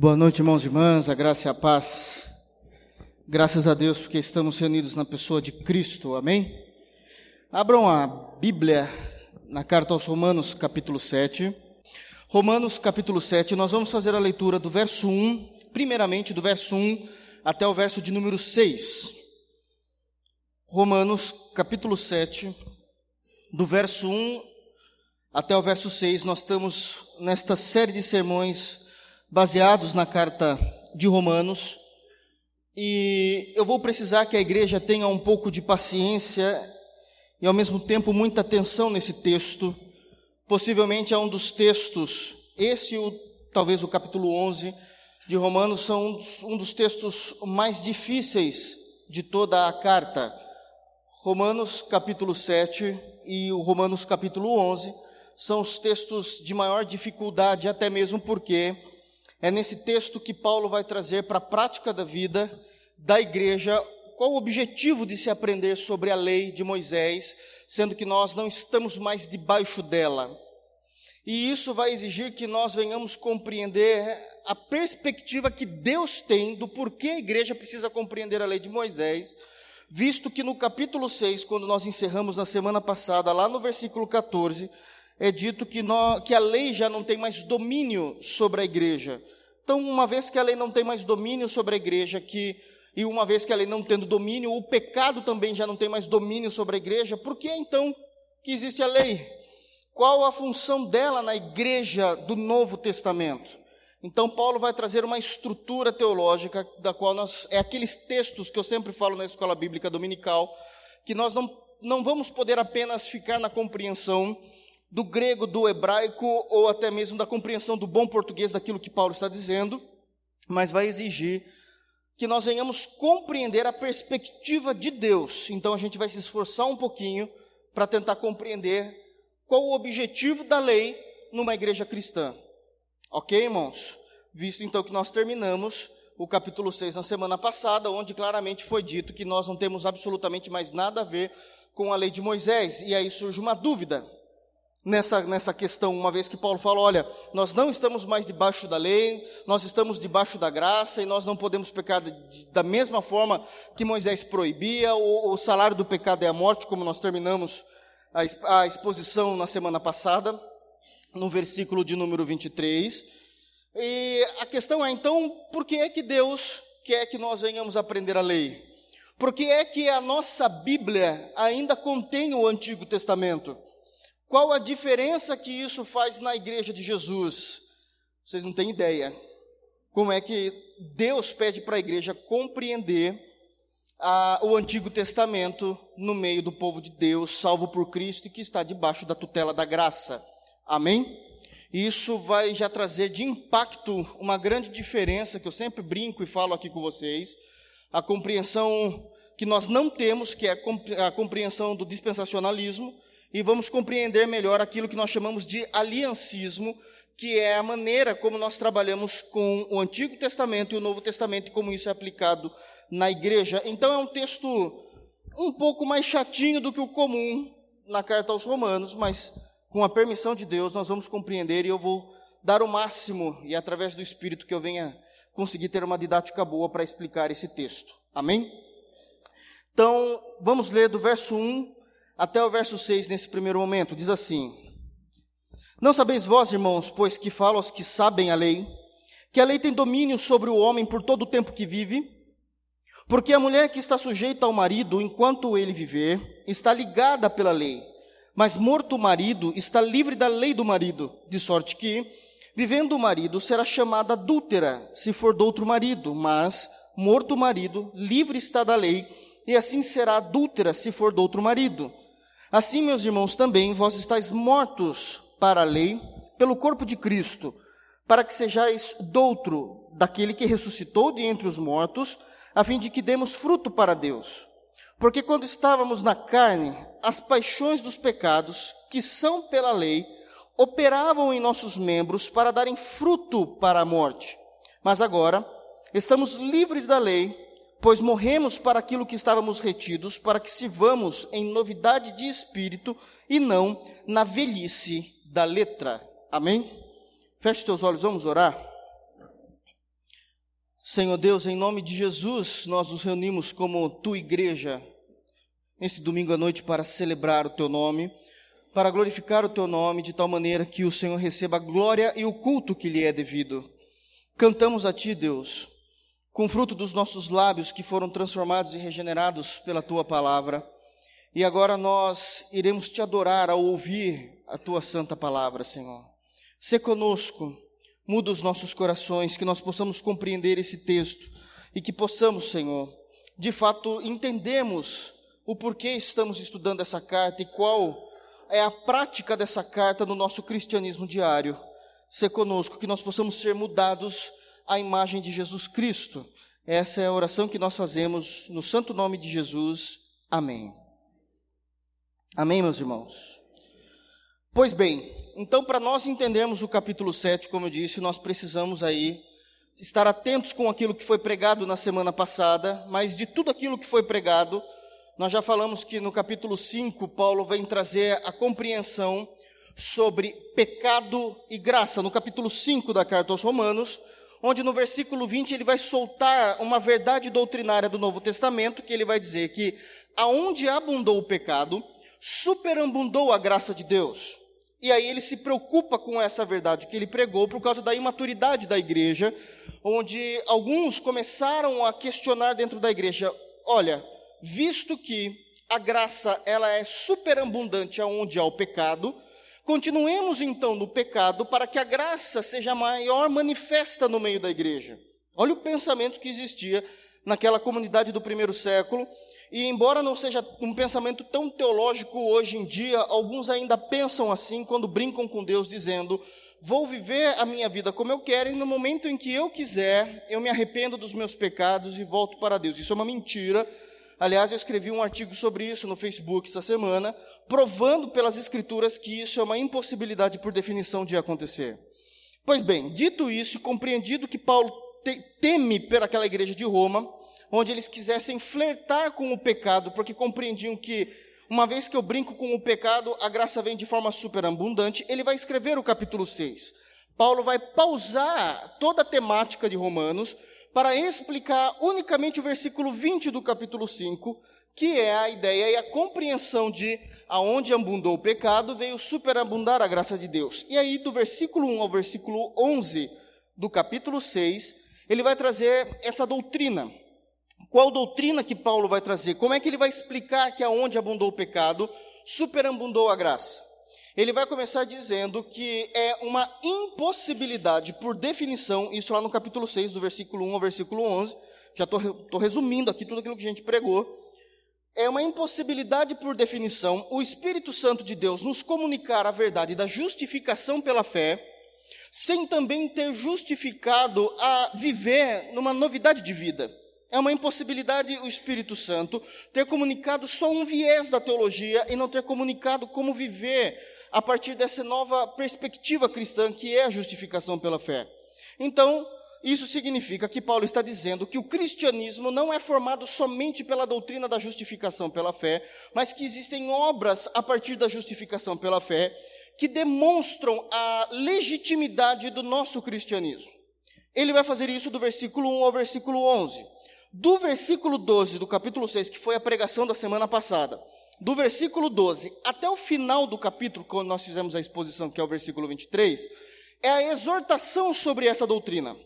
Boa noite, irmãos e irmãs, a graça e a paz. Graças a Deus porque estamos reunidos na pessoa de Cristo, amém? Abram a Bíblia na carta aos Romanos, capítulo 7. Romanos, capítulo 7, nós vamos fazer a leitura do verso 1, primeiramente do verso 1 até o verso de número 6. Romanos, capítulo 7, do verso 1 até o verso 6, nós estamos nesta série de sermões baseados na carta de Romanos. E eu vou precisar que a igreja tenha um pouco de paciência e ao mesmo tempo muita atenção nesse texto. Possivelmente é um dos textos, esse o talvez o capítulo 11 de Romanos são um dos, um dos textos mais difíceis de toda a carta. Romanos capítulo 7 e o Romanos capítulo 11 são os textos de maior dificuldade, até mesmo porque é nesse texto que Paulo vai trazer para a prática da vida da igreja qual o objetivo de se aprender sobre a lei de Moisés, sendo que nós não estamos mais debaixo dela. E isso vai exigir que nós venhamos compreender a perspectiva que Deus tem do porquê a igreja precisa compreender a lei de Moisés, visto que no capítulo 6, quando nós encerramos na semana passada, lá no versículo 14, é dito que, nós, que a lei já não tem mais domínio sobre a igreja. Então, uma vez que a lei não tem mais domínio sobre a igreja, que, e uma vez que a lei não tendo domínio, o pecado também já não tem mais domínio sobre a igreja, por que então que existe a lei? Qual a função dela na igreja do Novo Testamento? Então, Paulo vai trazer uma estrutura teológica, da qual nós, é aqueles textos que eu sempre falo na escola bíblica dominical, que nós não, não vamos poder apenas ficar na compreensão do grego, do hebraico ou até mesmo da compreensão do bom português daquilo que Paulo está dizendo, mas vai exigir que nós venhamos compreender a perspectiva de Deus. Então a gente vai se esforçar um pouquinho para tentar compreender qual o objetivo da lei numa igreja cristã. Ok, irmãos? Visto então que nós terminamos o capítulo 6 na semana passada, onde claramente foi dito que nós não temos absolutamente mais nada a ver com a lei de Moisés. E aí surge uma dúvida nessa, nessa questão, uma vez que Paulo fala: olha, nós não estamos mais debaixo da lei, nós estamos debaixo da graça e nós não podemos pecar de, da mesma forma que Moisés proibia, o, o, salário do pecado é a morte, como nós terminamos a, a exposição na semana passada, no versículo de número 23. E a questão é então, por que é que Deus quer que nós venhamos aprender a lei? Por que é que a nossa Bíblia ainda contém o Antigo Testamento? Qual a diferença que isso faz na igreja de Jesus? Vocês não têm ideia. Como é que Deus pede para a igreja compreender a, o Antigo Testamento no meio do povo de Deus, salvo por Cristo e que está debaixo da tutela da graça. Amém? Isso vai já trazer de impacto uma grande diferença que eu sempre brinco e falo aqui com vocês, a compreensão que nós não temos, que é a compreensão do dispensacionalismo, e vamos compreender melhor aquilo que nós chamamos de aliancismo, que é a maneira como nós trabalhamos com o Antigo Testamento e o Novo Testamento e como isso é aplicado na igreja. Então é um texto um pouco mais chatinho do que o comum na carta aos Romanos, mas com a permissão de Deus nós vamos compreender e eu vou dar o máximo e através do Espírito que eu venha conseguir ter uma didática boa para explicar esse texto. Amém? Então, vamos ler do verso 1 até o verso 6 nesse primeiro momento. Diz assim: Não sabeis vós, irmãos, pois que falo aos que sabem a lei, que a lei tem domínio sobre o homem por todo o tempo que vive? Porque a mulher que está sujeita ao marido enquanto ele viver, está ligada pela lei, mas morto o marido, está livre da lei do marido, de sorte que, vivendo o marido, será chamada adúltera, se for do outro marido, mas, morto o marido, livre está da lei, e assim será adúltera, se for do outro marido. Assim, meus irmãos, também vós estáis mortos para a lei, pelo corpo de Cristo, para que sejais doutro daquele que ressuscitou de entre os mortos, a fim de que demos fruto para Deus. Porque quando estávamos na carne, as paixões dos pecados, que são pela lei, operavam em nossos membros para darem fruto para a morte. Mas agora, estamos livres da lei, pois morremos para aquilo que estávamos retidos, para que sirvamos em novidade de espírito e não na velhice da letra. Amém? Feche teus olhos, vamos orar. Senhor Deus, em nome de Jesus, nós nos reunimos como tua igreja nesse domingo à noite para celebrar o teu nome, para glorificar o teu nome de tal maneira que o Senhor receba a glória e o culto que lhe é devido. Cantamos a ti, Deus, com fruto dos nossos lábios que foram transformados e regenerados pela tua palavra. E agora nós iremos te adorar ao ouvir a tua santa palavra, Senhor. Se conosco muda os nossos corações, que nós possamos compreender esse texto e que possamos, Senhor, de fato entendemos o porquê estamos estudando essa carta e qual é a prática dessa carta no nosso cristianismo diário. Ser conosco, que nós possamos ser mudados à imagem de Jesus Cristo. Essa é a oração que nós fazemos no santo nome de Jesus. Amém. Amém, meus irmãos. Pois bem, então, para nós entendermos o capítulo 7, como eu disse, nós precisamos aí estar atentos com aquilo que foi pregado na semana passada, mas de tudo aquilo que foi pregado, nós já falamos que no capítulo 5, Paulo vem trazer a compreensão sobre pecado e graça, no capítulo 5 da carta aos Romanos, onde no versículo 20 ele vai soltar uma verdade doutrinária do Novo Testamento, que ele vai dizer que aonde abundou o pecado, superabundou a graça de Deus. E aí ele se preocupa com essa verdade que ele pregou por causa da imaturidade da igreja, onde alguns começaram a questionar dentro da igreja: olha, visto que a graça ela é superabundante aonde há o pecado, continuemos então no pecado para que a graça seja maior manifesta no meio da igreja. Olha o pensamento que existia naquela comunidade do primeiro século, e embora não seja um pensamento tão teológico hoje em dia, alguns ainda pensam assim quando brincam com Deus, dizendo: Vou viver a minha vida como eu quero, e no momento em que eu quiser, eu me arrependo dos meus pecados e volto para Deus. Isso é uma mentira. Aliás, eu escrevi um artigo sobre isso no Facebook essa semana, provando pelas Escrituras que isso é uma impossibilidade por definição de acontecer. Pois bem, dito isso, compreendido que Paulo teme pelaquela igreja de Roma, onde eles quisessem flertar com o pecado, porque compreendiam que, uma vez que eu brinco com o pecado, a graça vem de forma superabundante, ele vai escrever o capítulo 6. Paulo vai pausar toda a temática de Romanos para explicar unicamente o versículo 20 do capítulo 5, que é a ideia e a compreensão de aonde abundou o pecado, veio superabundar a graça de Deus. E aí, do versículo 1 ao versículo 11 do capítulo 6, ele vai trazer essa doutrina. Qual doutrina que Paulo vai trazer? Como é que ele vai explicar que aonde abundou o pecado, superabundou a graça? Ele vai começar dizendo que é uma impossibilidade, por definição, isso lá no capítulo 6, do versículo 1 ao versículo 11, já estou resumindo aqui tudo aquilo que a gente pregou. É uma impossibilidade, por definição, o Espírito Santo de Deus nos comunicar a verdade da justificação pela fé, sem também ter justificado a viver numa novidade de vida. É uma impossibilidade o Espírito Santo ter comunicado só um viés da teologia e não ter comunicado como viver a partir dessa nova perspectiva cristã que é a justificação pela fé. Então, isso significa que Paulo está dizendo que o cristianismo não é formado somente pela doutrina da justificação pela fé, mas que existem obras a partir da justificação pela fé que demonstram a legitimidade do nosso cristianismo. Ele vai fazer isso do versículo 1 ao versículo 11. Do versículo 12 do capítulo 6, que foi a pregação da semana passada, do versículo 12 até o final do capítulo, quando nós fizemos a exposição, que é o versículo 23, é a exortação sobre essa doutrina.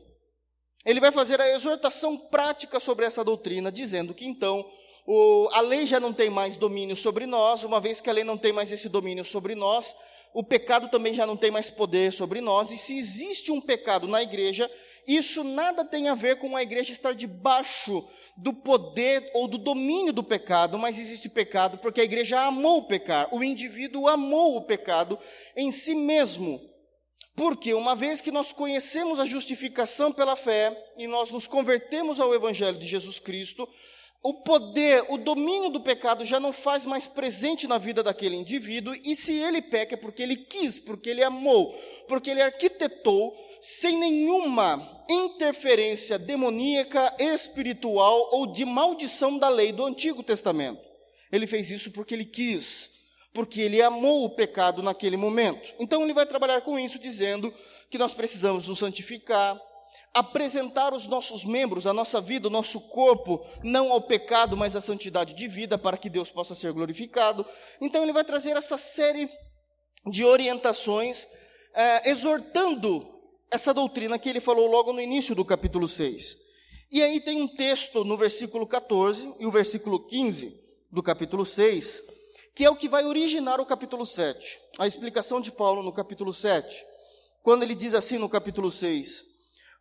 Ele vai fazer a exortação prática sobre essa doutrina, dizendo que então o, a lei já não tem mais domínio sobre nós, uma vez que a lei não tem mais esse domínio sobre nós, o pecado também já não tem mais poder sobre nós, e se existe um pecado na igreja, isso nada tem a ver com a igreja estar debaixo do poder ou do domínio do pecado, mas existe pecado porque a igreja amou pecar, o indivíduo amou o pecado em si mesmo. Porque uma vez que nós conhecemos a justificação pela fé e nós nos convertemos ao evangelho de Jesus Cristo, o poder, o domínio do pecado já não faz mais presente na vida daquele indivíduo, e se ele peca é porque ele quis, porque ele amou, porque ele arquitetou, sem nenhuma interferência demoníaca, espiritual ou de maldição da lei do Antigo Testamento. Ele fez isso porque ele quis, porque ele amou o pecado naquele momento. Então ele vai trabalhar com isso, dizendo que nós precisamos nos santificar, apresentar os nossos membros, a nossa vida, o nosso corpo, não ao pecado, mas à santidade de vida, para que Deus possa ser glorificado. Então, ele vai trazer essa série de orientações, eh, exortando essa doutrina que ele falou logo no início do capítulo 6. E aí tem um texto no versículo 14 e o versículo 15 do capítulo 6, que é o que vai originar o capítulo 7. A explicação de Paulo no capítulo 7, quando ele diz assim no capítulo 6: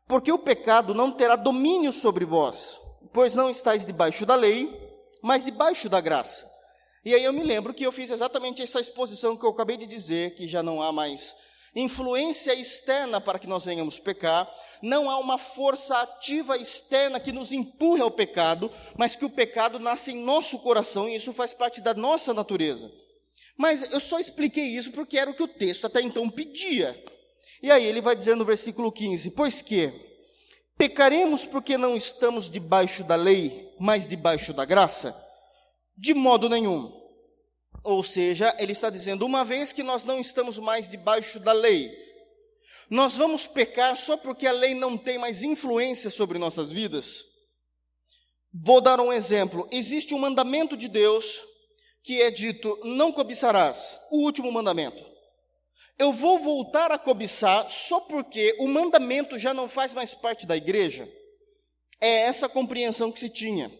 Porque o pecado não terá domínio sobre vós, pois não estáis debaixo da lei, mas debaixo da graça. E aí eu me lembro que eu fiz exatamente essa exposição que eu acabei de dizer, que já não há mais influência externa para que nós venhamos pecar, não há uma força ativa externa que nos empurre ao pecado, mas que o pecado nasce em nosso coração e isso faz parte da nossa natureza. Mas eu só expliquei isso porque era o que o texto até então pedia. E aí ele vai dizer no versículo 15: Pois que pecaremos porque não estamos debaixo da lei, mas debaixo da graça? De modo nenhum. Ou seja, ele está dizendo: uma vez que nós não estamos mais debaixo da lei, nós vamos pecar só porque a lei não tem mais influência sobre nossas vidas? Vou dar um exemplo. Existe um mandamento de Deus que é dito: não cobiçarás, o último mandamento. Eu vou voltar a cobiçar só porque o mandamento já não faz mais parte da igreja? É essa compreensão que se tinha.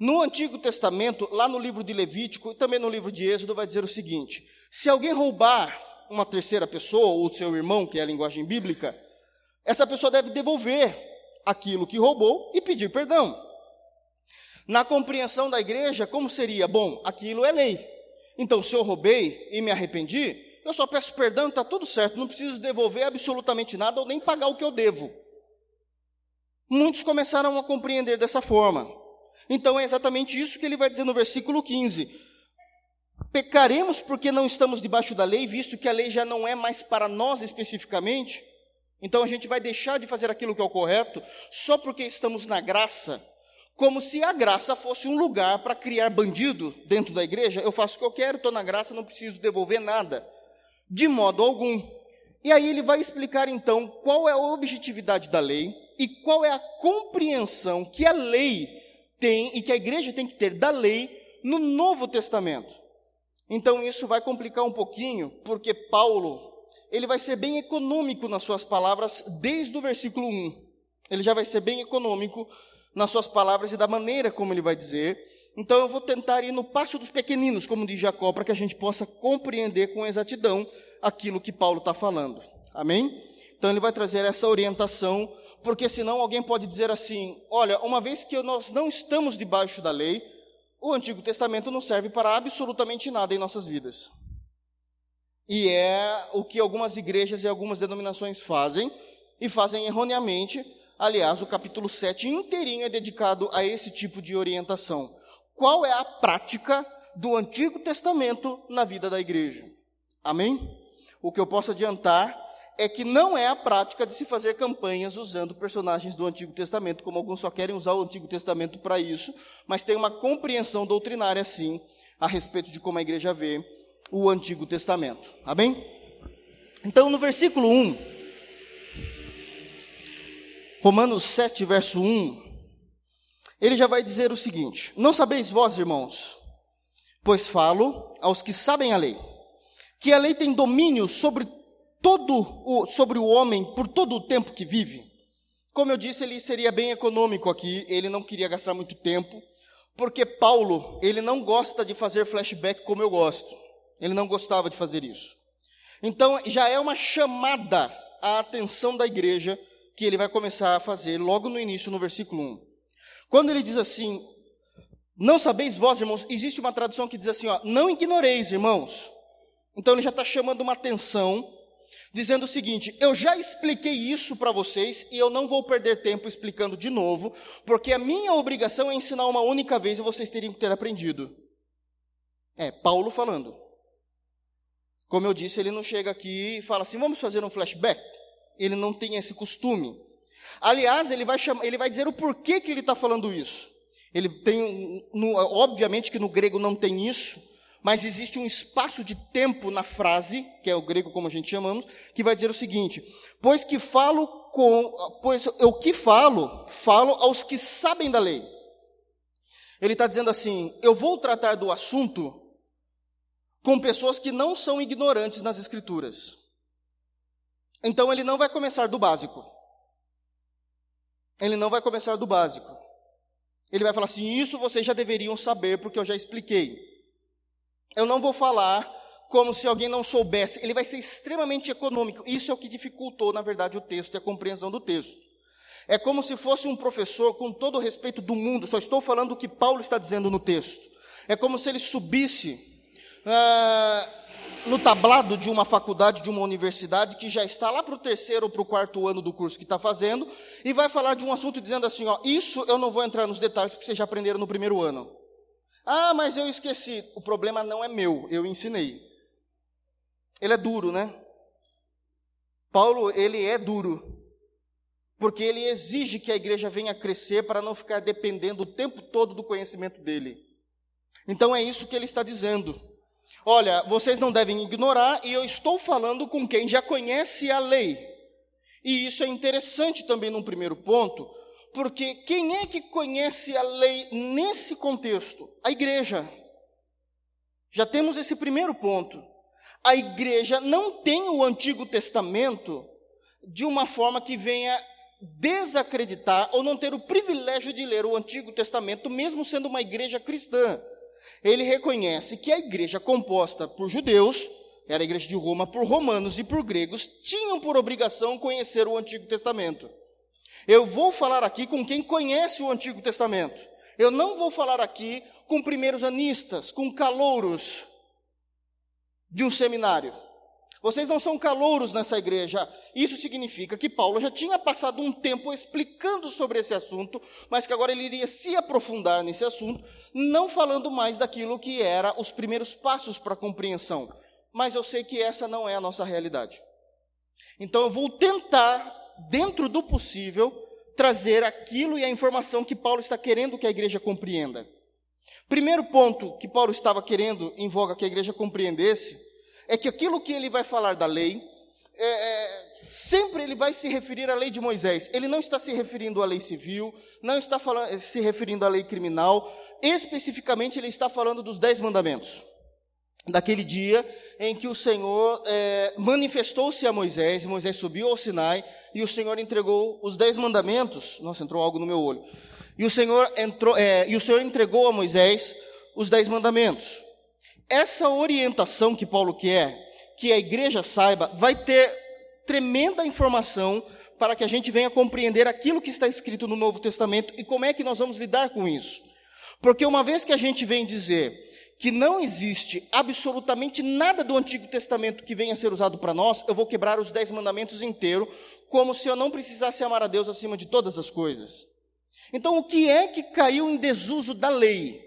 No Antigo Testamento, lá no livro de Levítico e também no livro de Êxodo, vai dizer o seguinte: se alguém roubar uma terceira pessoa, ou seu irmão, que é a linguagem bíblica, essa pessoa deve devolver aquilo que roubou e pedir perdão. Na compreensão da igreja, como seria? Bom, aquilo é lei. Então, se eu roubei e me arrependi, eu só peço perdão e está tudo certo, não preciso devolver absolutamente nada ou nem pagar o que eu devo. Muitos começaram a compreender dessa forma. Então é exatamente isso que ele vai dizer no versículo 15. Pecaremos porque não estamos debaixo da lei, visto que a lei já não é mais para nós especificamente? Então a gente vai deixar de fazer aquilo que é o correto só porque estamos na graça, como se a graça fosse um lugar para criar bandido dentro da igreja. Eu faço o que eu quero, estou na graça, não preciso devolver nada, de modo algum. E aí ele vai explicar então qual é a objetividade da lei e qual é a compreensão que a lei tem e que a igreja tem que ter da lei no Novo Testamento. Então isso vai complicar um pouquinho, porque Paulo, ele vai ser bem econômico nas suas palavras desde o versículo 1. Ele já vai ser bem econômico nas suas palavras e da maneira como ele vai dizer. Então eu vou tentar ir no passo dos pequeninos, como diz Jacó, para que a gente possa compreender com exatidão aquilo que Paulo está falando. Amém? Então ele vai trazer essa orientação porque senão alguém pode dizer assim: olha, uma vez que nós não estamos debaixo da lei, o Antigo Testamento não serve para absolutamente nada em nossas vidas. E é o que algumas igrejas e algumas denominações fazem, e fazem erroneamente. Aliás, o capítulo 7 inteirinho é dedicado a esse tipo de orientação. Qual é a prática do Antigo Testamento na vida da igreja? Amém? O que eu posso adiantar é que não é a prática de se fazer campanhas usando personagens do Antigo Testamento, como alguns só querem usar o Antigo Testamento para isso, mas tem uma compreensão doutrinária, sim, a respeito de como a igreja vê o Antigo Testamento. Amém? Então, no versículo 1, Romanos 7, verso 1, ele já vai dizer o seguinte: Não sabeis vós, irmãos, pois falo aos que sabem a lei, que a lei tem domínio sobre todo o, sobre o homem por todo o tempo que vive. Como eu disse, ele seria bem econômico aqui, ele não queria gastar muito tempo, porque Paulo, ele não gosta de fazer flashback como eu gosto. Ele não gostava de fazer isso. Então, já é uma chamada à atenção da igreja que ele vai começar a fazer logo no início, no versículo 1. Quando ele diz assim: Não sabeis vós, irmãos, existe uma tradução que diz assim: ó, Não ignoreis, irmãos. Então ele já está chamando uma atenção dizendo o seguinte: eu já expliquei isso para vocês e eu não vou perder tempo explicando de novo, porque a minha obrigação é ensinar uma única vez e vocês teriam que ter aprendido. É, Paulo falando. Como eu disse, ele não chega aqui e fala assim: vamos fazer um flashback. Ele não tem esse costume. Aliás, ele vai, chamar, ele vai dizer o porquê que ele está falando isso. Ele tem, no, obviamente que no grego não tem isso, mas existe um espaço de tempo na frase, que é o grego como a gente chamamos, que vai dizer o seguinte: Pois que falo com, pois eu que falo, falo aos que sabem da lei. Ele está dizendo assim: eu vou tratar do assunto com pessoas que não são ignorantes nas Escrituras. Então ele não vai começar do básico. Ele não vai começar do básico. Ele vai falar assim: Isso vocês já deveriam saber, porque eu já expliquei. Eu não vou falar como se alguém não soubesse. Ele vai ser extremamente econômico. Isso é o que dificultou, na verdade, o texto e a compreensão do texto. É como se fosse um professor, com todo o respeito do mundo, só estou falando o que Paulo está dizendo no texto. É como se ele subisse ah, no tablado de uma faculdade, de uma universidade, que já está lá para o terceiro ou para o quarto ano do curso que está fazendo, e vai falar de um assunto dizendo assim: ó, isso eu não vou entrar nos detalhes porque vocês já aprenderam no primeiro ano. Ah, mas eu esqueci. O problema não é meu, eu ensinei. Ele é duro, né? Paulo, ele é duro. Porque ele exige que a igreja venha crescer para não ficar dependendo o tempo todo do conhecimento dele. Então é isso que ele está dizendo. Olha, vocês não devem ignorar, e eu estou falando com quem já conhece a lei. E isso é interessante também num primeiro ponto, porque quem é que conhece a lei nesse contexto? A igreja. Já temos esse primeiro ponto. A igreja não tem o Antigo Testamento de uma forma que venha desacreditar ou não ter o privilégio de ler o Antigo Testamento, mesmo sendo uma igreja cristã ele reconhece que a igreja composta por judeus, era a igreja de Roma, por romanos e por gregos, tinham por obrigação conhecer o Antigo Testamento. Eu vou falar aqui com quem conhece o Antigo Testamento. Eu não vou falar aqui com primeiros anistas, com calouros de um seminário. Vocês não são calouros nessa igreja. Isso significa que Paulo já tinha passado um tempo explicando sobre esse assunto, mas que agora ele iria se aprofundar nesse assunto, não falando mais daquilo que era os primeiros passos para a compreensão. Mas eu sei que essa não é a nossa realidade. Então eu vou tentar, dentro do possível, trazer aquilo e a informação que Paulo está querendo que a igreja compreenda. Primeiro ponto que Paulo estava querendo, em voga, que a igreja compreendesse, é que aquilo que ele vai falar da lei, é, é, sempre ele vai se referir à lei de Moisés. Ele não está se referindo à lei civil, não está falando, se referindo à lei criminal, especificamente ele está falando dos dez mandamentos. Daquele dia em que o Senhor é, manifestou-se a Moisés, e Moisés subiu ao Sinai, e o Senhor entregou os dez mandamentos. Nossa, entrou algo no meu olho. E o Senhor, entrou, é, e o Senhor entregou a Moisés os dez mandamentos essa orientação que Paulo quer que a igreja saiba vai ter tremenda informação para que a gente venha compreender aquilo que está escrito no Novo Testamento e como é que nós vamos lidar com isso. Porque uma vez que a gente vem dizer que não existe absolutamente nada do Antigo Testamento que venha a ser usado para nós, eu vou quebrar os dez mandamentos inteiro, como se eu não precisasse amar a Deus acima de todas as coisas. Então, o que é que caiu em desuso da lei?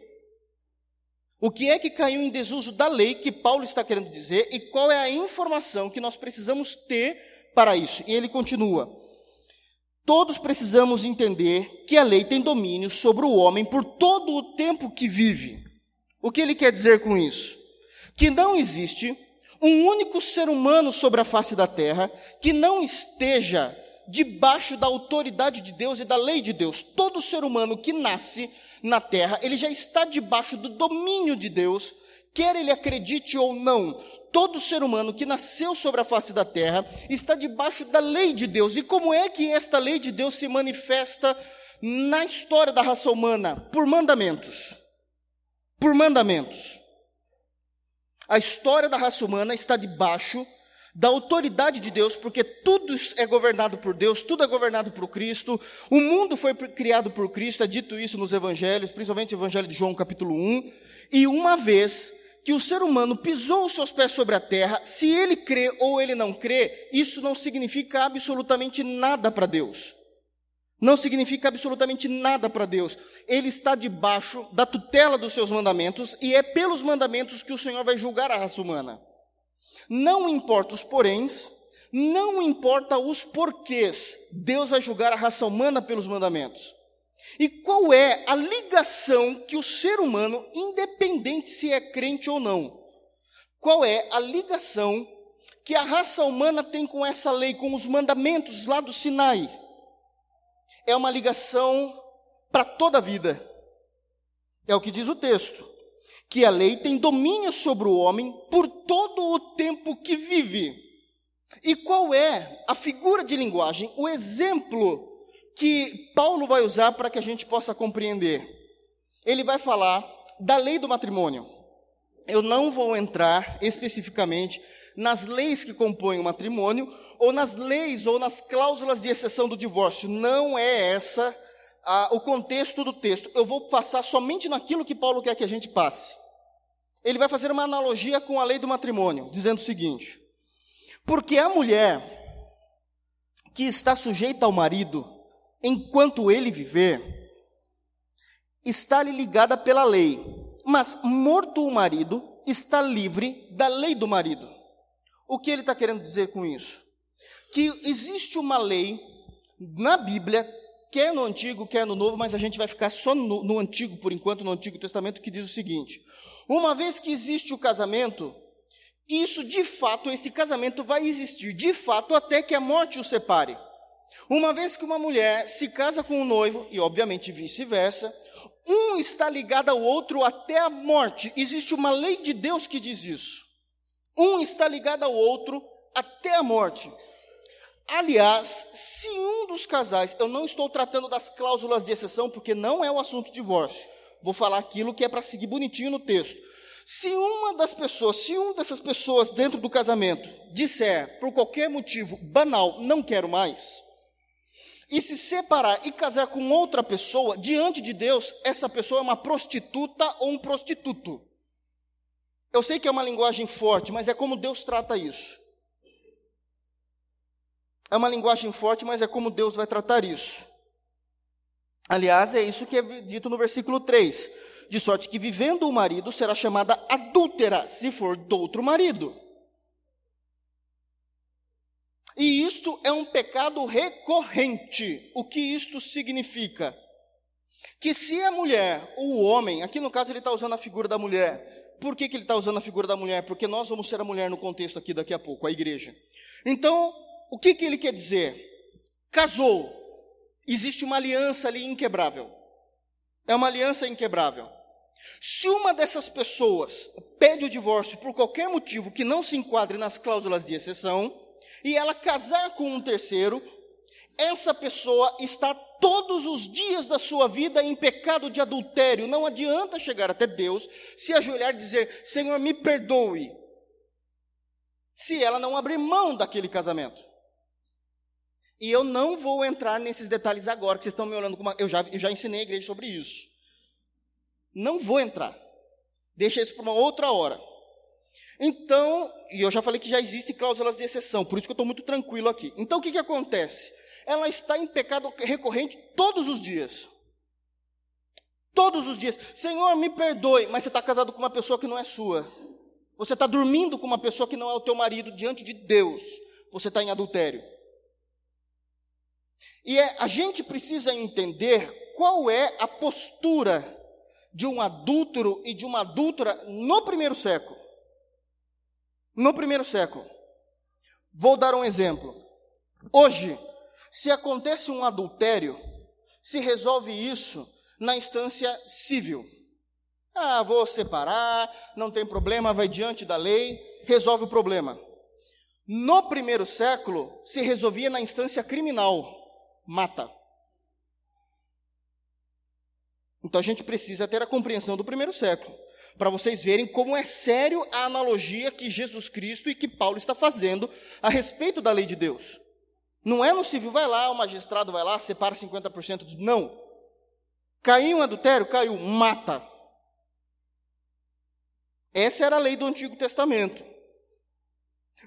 O que é que caiu em desuso da lei que Paulo está querendo dizer e qual é a informação que nós precisamos ter para isso? E ele continua: Todos precisamos entender que a lei tem domínio sobre o homem por todo o tempo que vive. O que ele quer dizer com isso? Que não existe um único ser humano sobre a face da terra que não esteja debaixo da autoridade de Deus e da lei de Deus. Todo ser humano que nasce na terra, ele já está debaixo do domínio de Deus, quer ele acredite ou não. Todo ser humano que nasceu sobre a face da terra está debaixo da lei de Deus. E como é que esta lei de Deus se manifesta na história da raça humana? Por mandamentos. Por mandamentos. A história da raça humana está debaixo da autoridade de Deus, porque tudo é governado por Deus, tudo é governado por Cristo, o mundo foi criado por Cristo, é dito isso nos evangelhos, principalmente o evangelho de João, capítulo 1, e uma vez que o ser humano pisou os seus pés sobre a terra, se ele crê ou ele não crê, isso não significa absolutamente nada para Deus. Não significa absolutamente nada para Deus. Ele está debaixo da tutela dos seus mandamentos e é pelos mandamentos que o Senhor vai julgar a raça humana. Não importa os poréns, não importa os porquês, Deus vai julgar a raça humana pelos mandamentos. E qual é a ligação que o ser humano, independente se é crente ou não, qual é a ligação que a raça humana tem com essa lei, com os mandamentos lá do Sinai, é uma ligação para toda a vida. É o que diz o texto, que a lei tem domínio sobre o homem por todo o tempo que vive. E qual é a figura de linguagem, o exemplo que Paulo vai usar para que a gente possa compreender? Ele vai falar da lei do matrimônio. Eu não vou entrar especificamente nas leis que compõem o matrimônio, ou nas leis ou nas cláusulas de exceção do divórcio. Não é essa o contexto do texto. Eu vou passar somente naquilo que Paulo quer que a gente passe. Ele vai fazer uma analogia com a lei do matrimônio, dizendo o seguinte: porque a mulher que está sujeita ao marido enquanto ele viver, está-lhe ligada pela lei, mas morto o marido, está livre da lei do marido. O que ele está querendo dizer com isso? Que existe uma lei na Bíblia, quer no Antigo, quer no Novo, mas a gente vai ficar só no, no Antigo, por enquanto, no Antigo Testamento, que diz o seguinte: uma vez que existe o casamento, isso de fato, esse casamento vai existir de fato até que a morte o separe. Uma vez que uma mulher se casa com um noivo, e obviamente vice-versa, um está ligado ao outro até a morte. Existe uma lei de Deus que diz isso. Um está ligado ao outro até a morte. Aliás, se um dos casais, eu não estou tratando das cláusulas de exceção, porque não é o assunto divórcio. Vou falar aquilo que é para seguir bonitinho no texto. Se uma das pessoas, se um dessas pessoas dentro do casamento disser, por qualquer motivo banal, não quero mais, e se separar e casar com outra pessoa, diante de Deus, essa pessoa é uma prostituta ou um prostituto. Eu sei que é uma linguagem forte, mas é como Deus trata isso. É uma linguagem forte, mas é como Deus vai tratar isso. Aliás, é isso que é dito no versículo 3 de sorte que vivendo o marido será chamada adúltera, se for do outro marido. E isto é um pecado recorrente. O que isto significa? Que se a mulher, ou o homem, aqui no caso ele está usando a figura da mulher. Por que, que ele está usando a figura da mulher? Porque nós vamos ser a mulher no contexto aqui daqui a pouco, a igreja. Então, o que, que ele quer dizer? Casou, existe uma aliança ali inquebrável. É uma aliança inquebrável. Se uma dessas pessoas pede o divórcio por qualquer motivo que não se enquadre nas cláusulas de exceção, e ela casar com um terceiro, essa pessoa está todos os dias da sua vida em pecado de adultério. Não adianta chegar até Deus, se ajoelhar e dizer: Senhor, me perdoe, se ela não abrir mão daquele casamento. E eu não vou entrar nesses detalhes agora, que vocês estão me olhando como. Eu já, eu já ensinei a igreja sobre isso. Não vou entrar. Deixa isso para uma outra hora. Então, e eu já falei que já existem cláusulas de exceção, por isso que eu estou muito tranquilo aqui. Então, o que, que acontece? Ela está em pecado recorrente todos os dias. Todos os dias. Senhor, me perdoe, mas você está casado com uma pessoa que não é sua. Você está dormindo com uma pessoa que não é o teu marido diante de Deus. Você está em adultério. E é, a gente precisa entender qual é a postura de um adúltero e de uma adúltera no primeiro século. No primeiro século. Vou dar um exemplo. Hoje, se acontece um adultério, se resolve isso na instância civil. Ah, vou separar, não tem problema, vai diante da lei, resolve o problema. No primeiro século, se resolvia na instância criminal, mata. Então a gente precisa ter a compreensão do primeiro século, para vocês verem como é sério a analogia que Jesus Cristo e que Paulo está fazendo a respeito da lei de Deus. Não é no civil, vai lá, o magistrado vai lá, separa 50% dos. Não. Caiu um adultério? Caiu, mata. Essa era a lei do Antigo Testamento.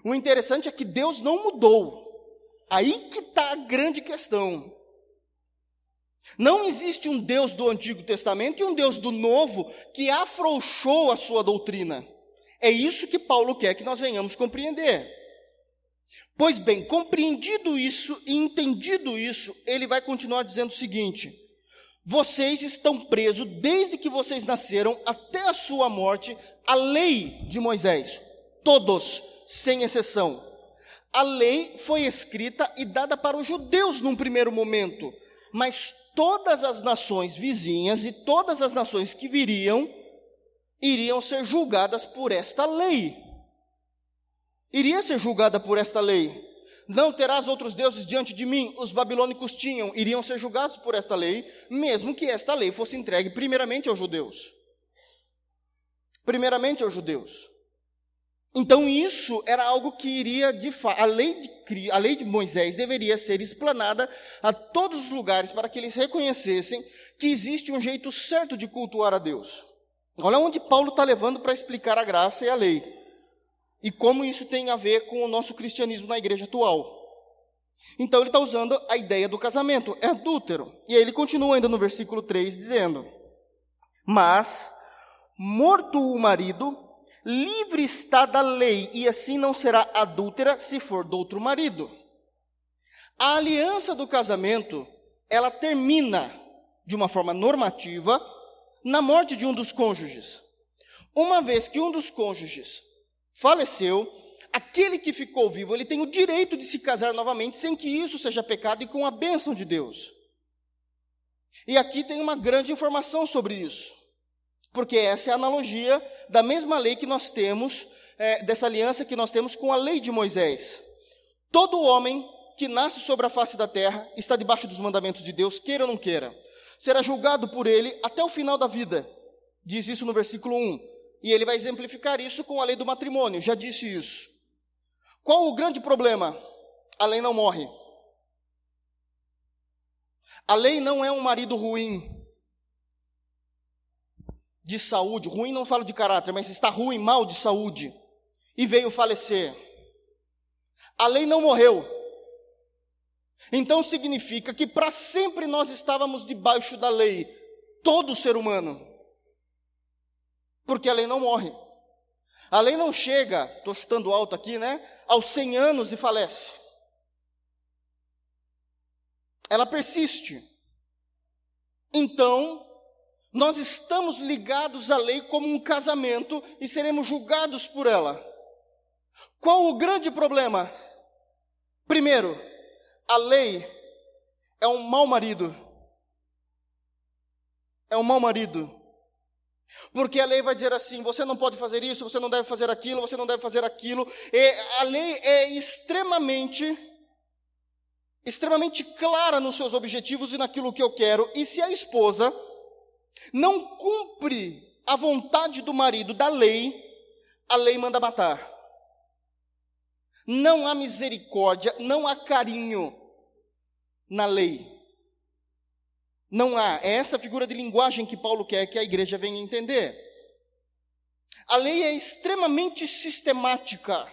O interessante é que Deus não mudou. Aí que está a grande questão. Não existe um Deus do Antigo Testamento e um Deus do Novo que afrouxou a sua doutrina. É isso que Paulo quer que nós venhamos compreender. Pois bem, compreendido isso e entendido isso, ele vai continuar dizendo o seguinte: vocês estão presos desde que vocês nasceram até a sua morte, a lei de Moisés. Todos, sem exceção. A lei foi escrita e dada para os judeus num primeiro momento, mas todas as nações vizinhas e todas as nações que viriam iriam ser julgadas por esta lei. Iria ser julgada por esta lei. Não terás outros deuses diante de mim, os babilônicos tinham, iriam ser julgados por esta lei, mesmo que esta lei fosse entregue primeiramente aos judeus. Primeiramente aos judeus. Então isso era algo que iria de fato, a lei de, a lei de Moisés deveria ser explanada a todos os lugares para que eles reconhecessem que existe um jeito certo de cultuar a Deus. Olha onde Paulo está levando para explicar a graça e a lei e como isso tem a ver com o nosso cristianismo na igreja atual. Então ele está usando a ideia do casamento, é adúltero. E aí ele continua ainda no versículo 3 dizendo: Mas, morto o marido, livre está da lei, e assim não será adúltera se for do outro marido. A aliança do casamento, ela termina de uma forma normativa na morte de um dos cônjuges. Uma vez que um dos cônjuges faleceu, aquele que ficou vivo, ele tem o direito de se casar novamente sem que isso seja pecado e com a bênção de Deus. E aqui tem uma grande informação sobre isso, porque essa é a analogia da mesma lei que nós temos, é, dessa aliança que nós temos com a lei de Moisés. Todo homem que nasce sobre a face da terra está debaixo dos mandamentos de Deus, queira ou não queira. Será julgado por ele até o final da vida. Diz isso no versículo 1. E ele vai exemplificar isso com a lei do matrimônio, já disse isso. Qual o grande problema? A lei não morre. A lei não é um marido ruim, de saúde, ruim não falo de caráter, mas está ruim, mal de saúde, e veio falecer. A lei não morreu. Então significa que para sempre nós estávamos debaixo da lei, todo ser humano porque a lei não morre. A lei não chega, estou chutando alto aqui, né? Aos 100 anos e falece. Ela persiste. Então, nós estamos ligados à lei como um casamento e seremos julgados por ela. Qual o grande problema? Primeiro, a lei é um mau marido. É um mau marido. Porque a lei vai dizer assim: você não pode fazer isso, você não deve fazer aquilo, você não deve fazer aquilo. E a lei é extremamente, extremamente clara nos seus objetivos e naquilo que eu quero. E se a esposa não cumpre a vontade do marido da lei, a lei manda matar. Não há misericórdia, não há carinho na lei. Não há. É essa figura de linguagem que Paulo quer que a igreja venha entender. A lei é extremamente sistemática.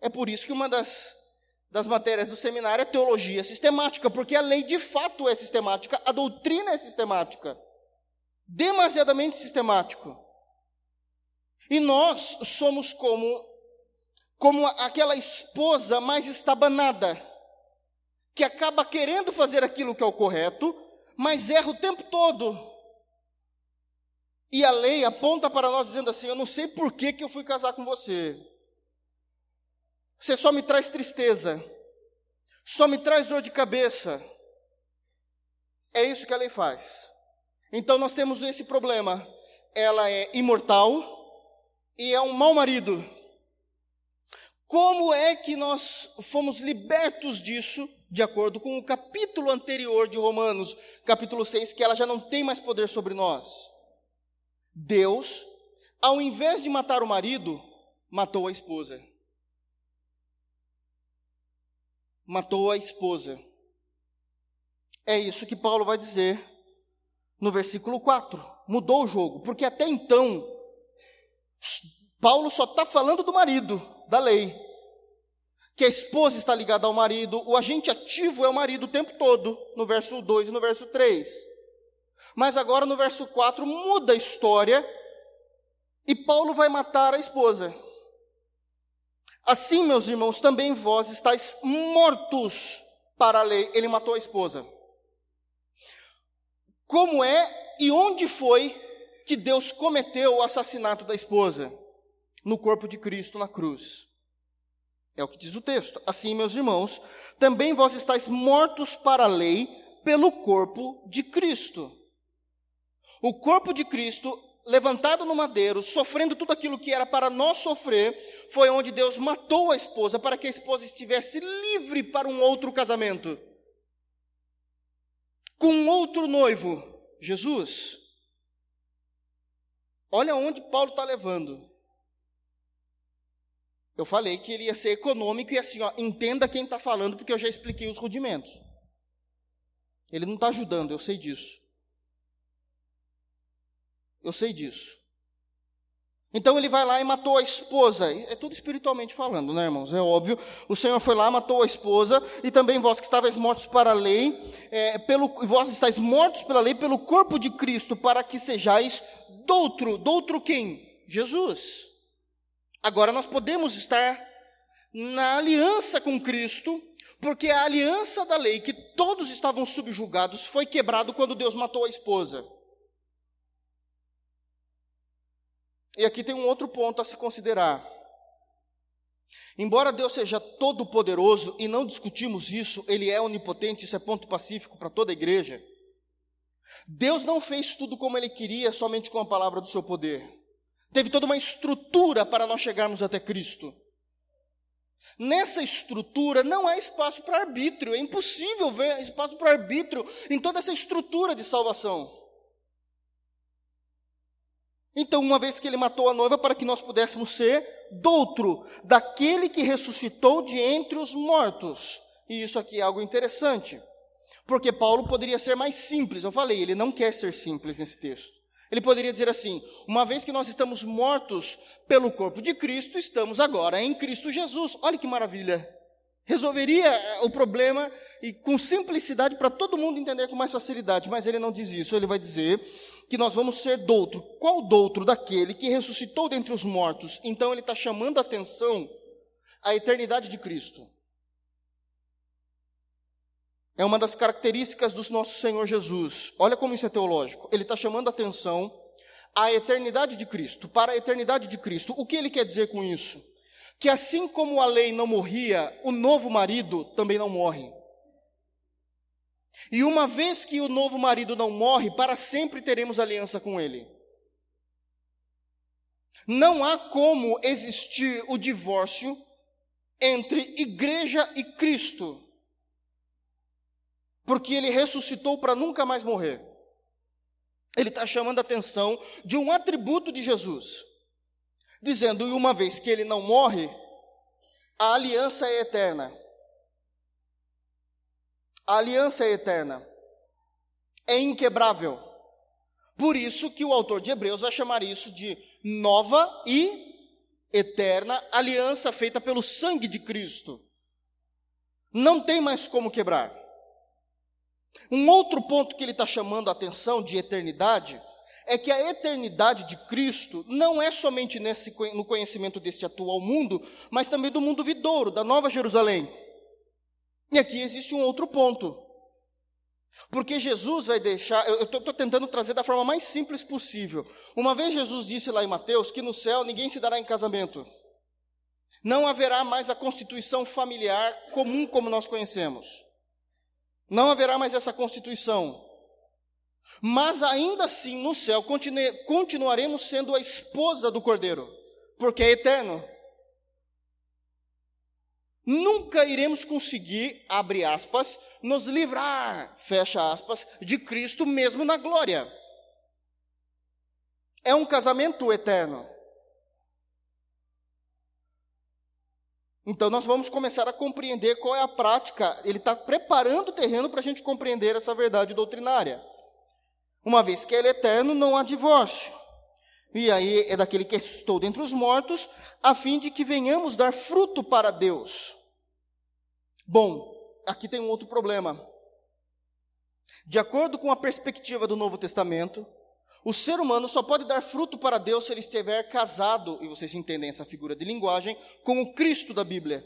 É por isso que uma das, das matérias do seminário é teologia sistemática, porque a lei de fato é sistemática, a doutrina é sistemática. Demasiadamente sistemático. E nós somos como, como aquela esposa mais estabanada, que acaba querendo fazer aquilo que é o correto, mas erra o tempo todo. E a lei aponta para nós dizendo assim: Eu não sei por que, que eu fui casar com você. Você só me traz tristeza, só me traz dor de cabeça. É isso que a lei faz. Então nós temos esse problema. Ela é imortal e é um mau marido. Como é que nós fomos libertos disso? De acordo com o capítulo anterior de Romanos, capítulo 6, que ela já não tem mais poder sobre nós. Deus, ao invés de matar o marido, matou a esposa. Matou a esposa. É isso que Paulo vai dizer no versículo 4. Mudou o jogo, porque até então, Paulo só está falando do marido, da lei que a esposa está ligada ao marido, o agente ativo é o marido o tempo todo, no verso 2 e no verso 3. Mas agora no verso 4 muda a história e Paulo vai matar a esposa. Assim, meus irmãos, também vós estáis mortos para a lei. Ele matou a esposa. Como é e onde foi que Deus cometeu o assassinato da esposa? no corpo de Cristo na cruz. É o que diz o texto. Assim, meus irmãos, também vós estáis mortos para a lei pelo corpo de Cristo. O corpo de Cristo, levantado no madeiro, sofrendo tudo aquilo que era para nós sofrer, foi onde Deus matou a esposa para que a esposa estivesse livre para um outro casamento. Com outro noivo, Jesus. Olha onde Paulo está levando. Eu falei que ele ia ser econômico e assim, ó, entenda quem está falando, porque eu já expliquei os rudimentos. Ele não está ajudando, eu sei disso. Eu sei disso. Então ele vai lá e matou a esposa. É tudo espiritualmente falando, né, irmãos? É óbvio. O Senhor foi lá, matou a esposa, e também vós que estáveis mortos para a lei, é, pelo, vós estáis mortos pela lei pelo corpo de Cristo, para que sejais doutro. Doutro quem? Jesus. Agora nós podemos estar na aliança com Cristo, porque a aliança da lei, que todos estavam subjugados, foi quebrado quando Deus matou a esposa. E aqui tem um outro ponto a se considerar. Embora Deus seja todo-poderoso, e não discutimos isso, Ele é onipotente, isso é ponto pacífico para toda a igreja. Deus não fez tudo como Ele queria somente com a palavra do seu poder teve toda uma estrutura para nós chegarmos até Cristo. Nessa estrutura não há espaço para arbítrio, é impossível ver espaço para arbítrio em toda essa estrutura de salvação. Então, uma vez que ele matou a noiva para que nós pudéssemos ser doutro, daquele que ressuscitou de entre os mortos. E isso aqui é algo interessante, porque Paulo poderia ser mais simples. Eu falei, ele não quer ser simples nesse texto. Ele poderia dizer assim: uma vez que nós estamos mortos pelo corpo de Cristo, estamos agora em Cristo Jesus. Olha que maravilha! Resolveria eh, o problema e com simplicidade para todo mundo entender com mais facilidade, mas ele não diz isso. Ele vai dizer que nós vamos ser doutro. Qual doutro? Daquele que ressuscitou dentre os mortos. Então ele está chamando a atenção à eternidade de Cristo. É uma das características do nosso Senhor Jesus. Olha como isso é teológico. Ele está chamando a atenção à eternidade de Cristo, para a eternidade de Cristo. O que ele quer dizer com isso? Que assim como a lei não morria, o novo marido também não morre. E uma vez que o novo marido não morre, para sempre teremos aliança com ele. Não há como existir o divórcio entre igreja e Cristo porque ele ressuscitou para nunca mais morrer. Ele está chamando a atenção de um atributo de Jesus, dizendo: e uma vez que ele não morre, a aliança é eterna. A aliança é eterna, é inquebrável. Por isso que o autor de Hebreus vai chamar isso de nova e eterna aliança feita pelo sangue de Cristo. Não tem mais como quebrar. Um outro ponto que ele está chamando a atenção de eternidade é que a eternidade de Cristo não é somente nesse, no conhecimento deste atual mundo, mas também do mundo vidouro, da Nova Jerusalém. E aqui existe um outro ponto. Porque Jesus vai deixar, eu estou tentando trazer da forma mais simples possível. Uma vez Jesus disse lá em Mateus que no céu ninguém se dará em casamento. Não haverá mais a constituição familiar comum como nós conhecemos. Não haverá mais essa constituição. Mas ainda assim, no céu, continue, continuaremos sendo a esposa do cordeiro, porque é eterno. Nunca iremos conseguir, abre aspas, nos livrar, fecha aspas, de Cristo mesmo na glória. É um casamento eterno. Então nós vamos começar a compreender qual é a prática. Ele está preparando o terreno para a gente compreender essa verdade doutrinária. Uma vez que ele é eterno, não há divórcio. E aí é daquele que estou dentre os mortos, a fim de que venhamos dar fruto para Deus. Bom, aqui tem um outro problema. De acordo com a perspectiva do Novo Testamento, o ser humano só pode dar fruto para Deus se ele estiver casado, e vocês entendem essa figura de linguagem, com o Cristo da Bíblia.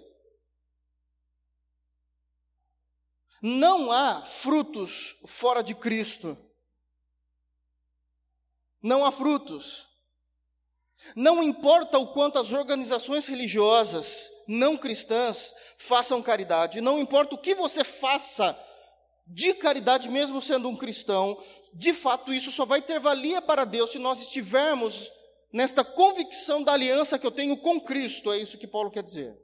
Não há frutos fora de Cristo. Não há frutos. Não importa o quanto as organizações religiosas não cristãs façam caridade, não importa o que você faça de caridade, mesmo sendo um cristão, de fato isso só vai ter valia para Deus se nós estivermos nesta convicção da aliança que eu tenho com Cristo, é isso que Paulo quer dizer.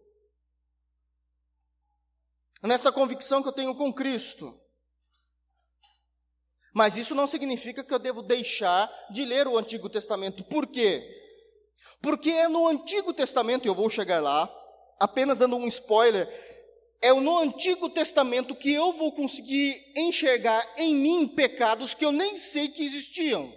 Nesta convicção que eu tenho com Cristo. Mas isso não significa que eu devo deixar de ler o Antigo Testamento. Por quê? Porque é no Antigo Testamento, e eu vou chegar lá, apenas dando um spoiler, é no Antigo Testamento que eu vou conseguir enxergar em mim pecados que eu nem sei que existiam.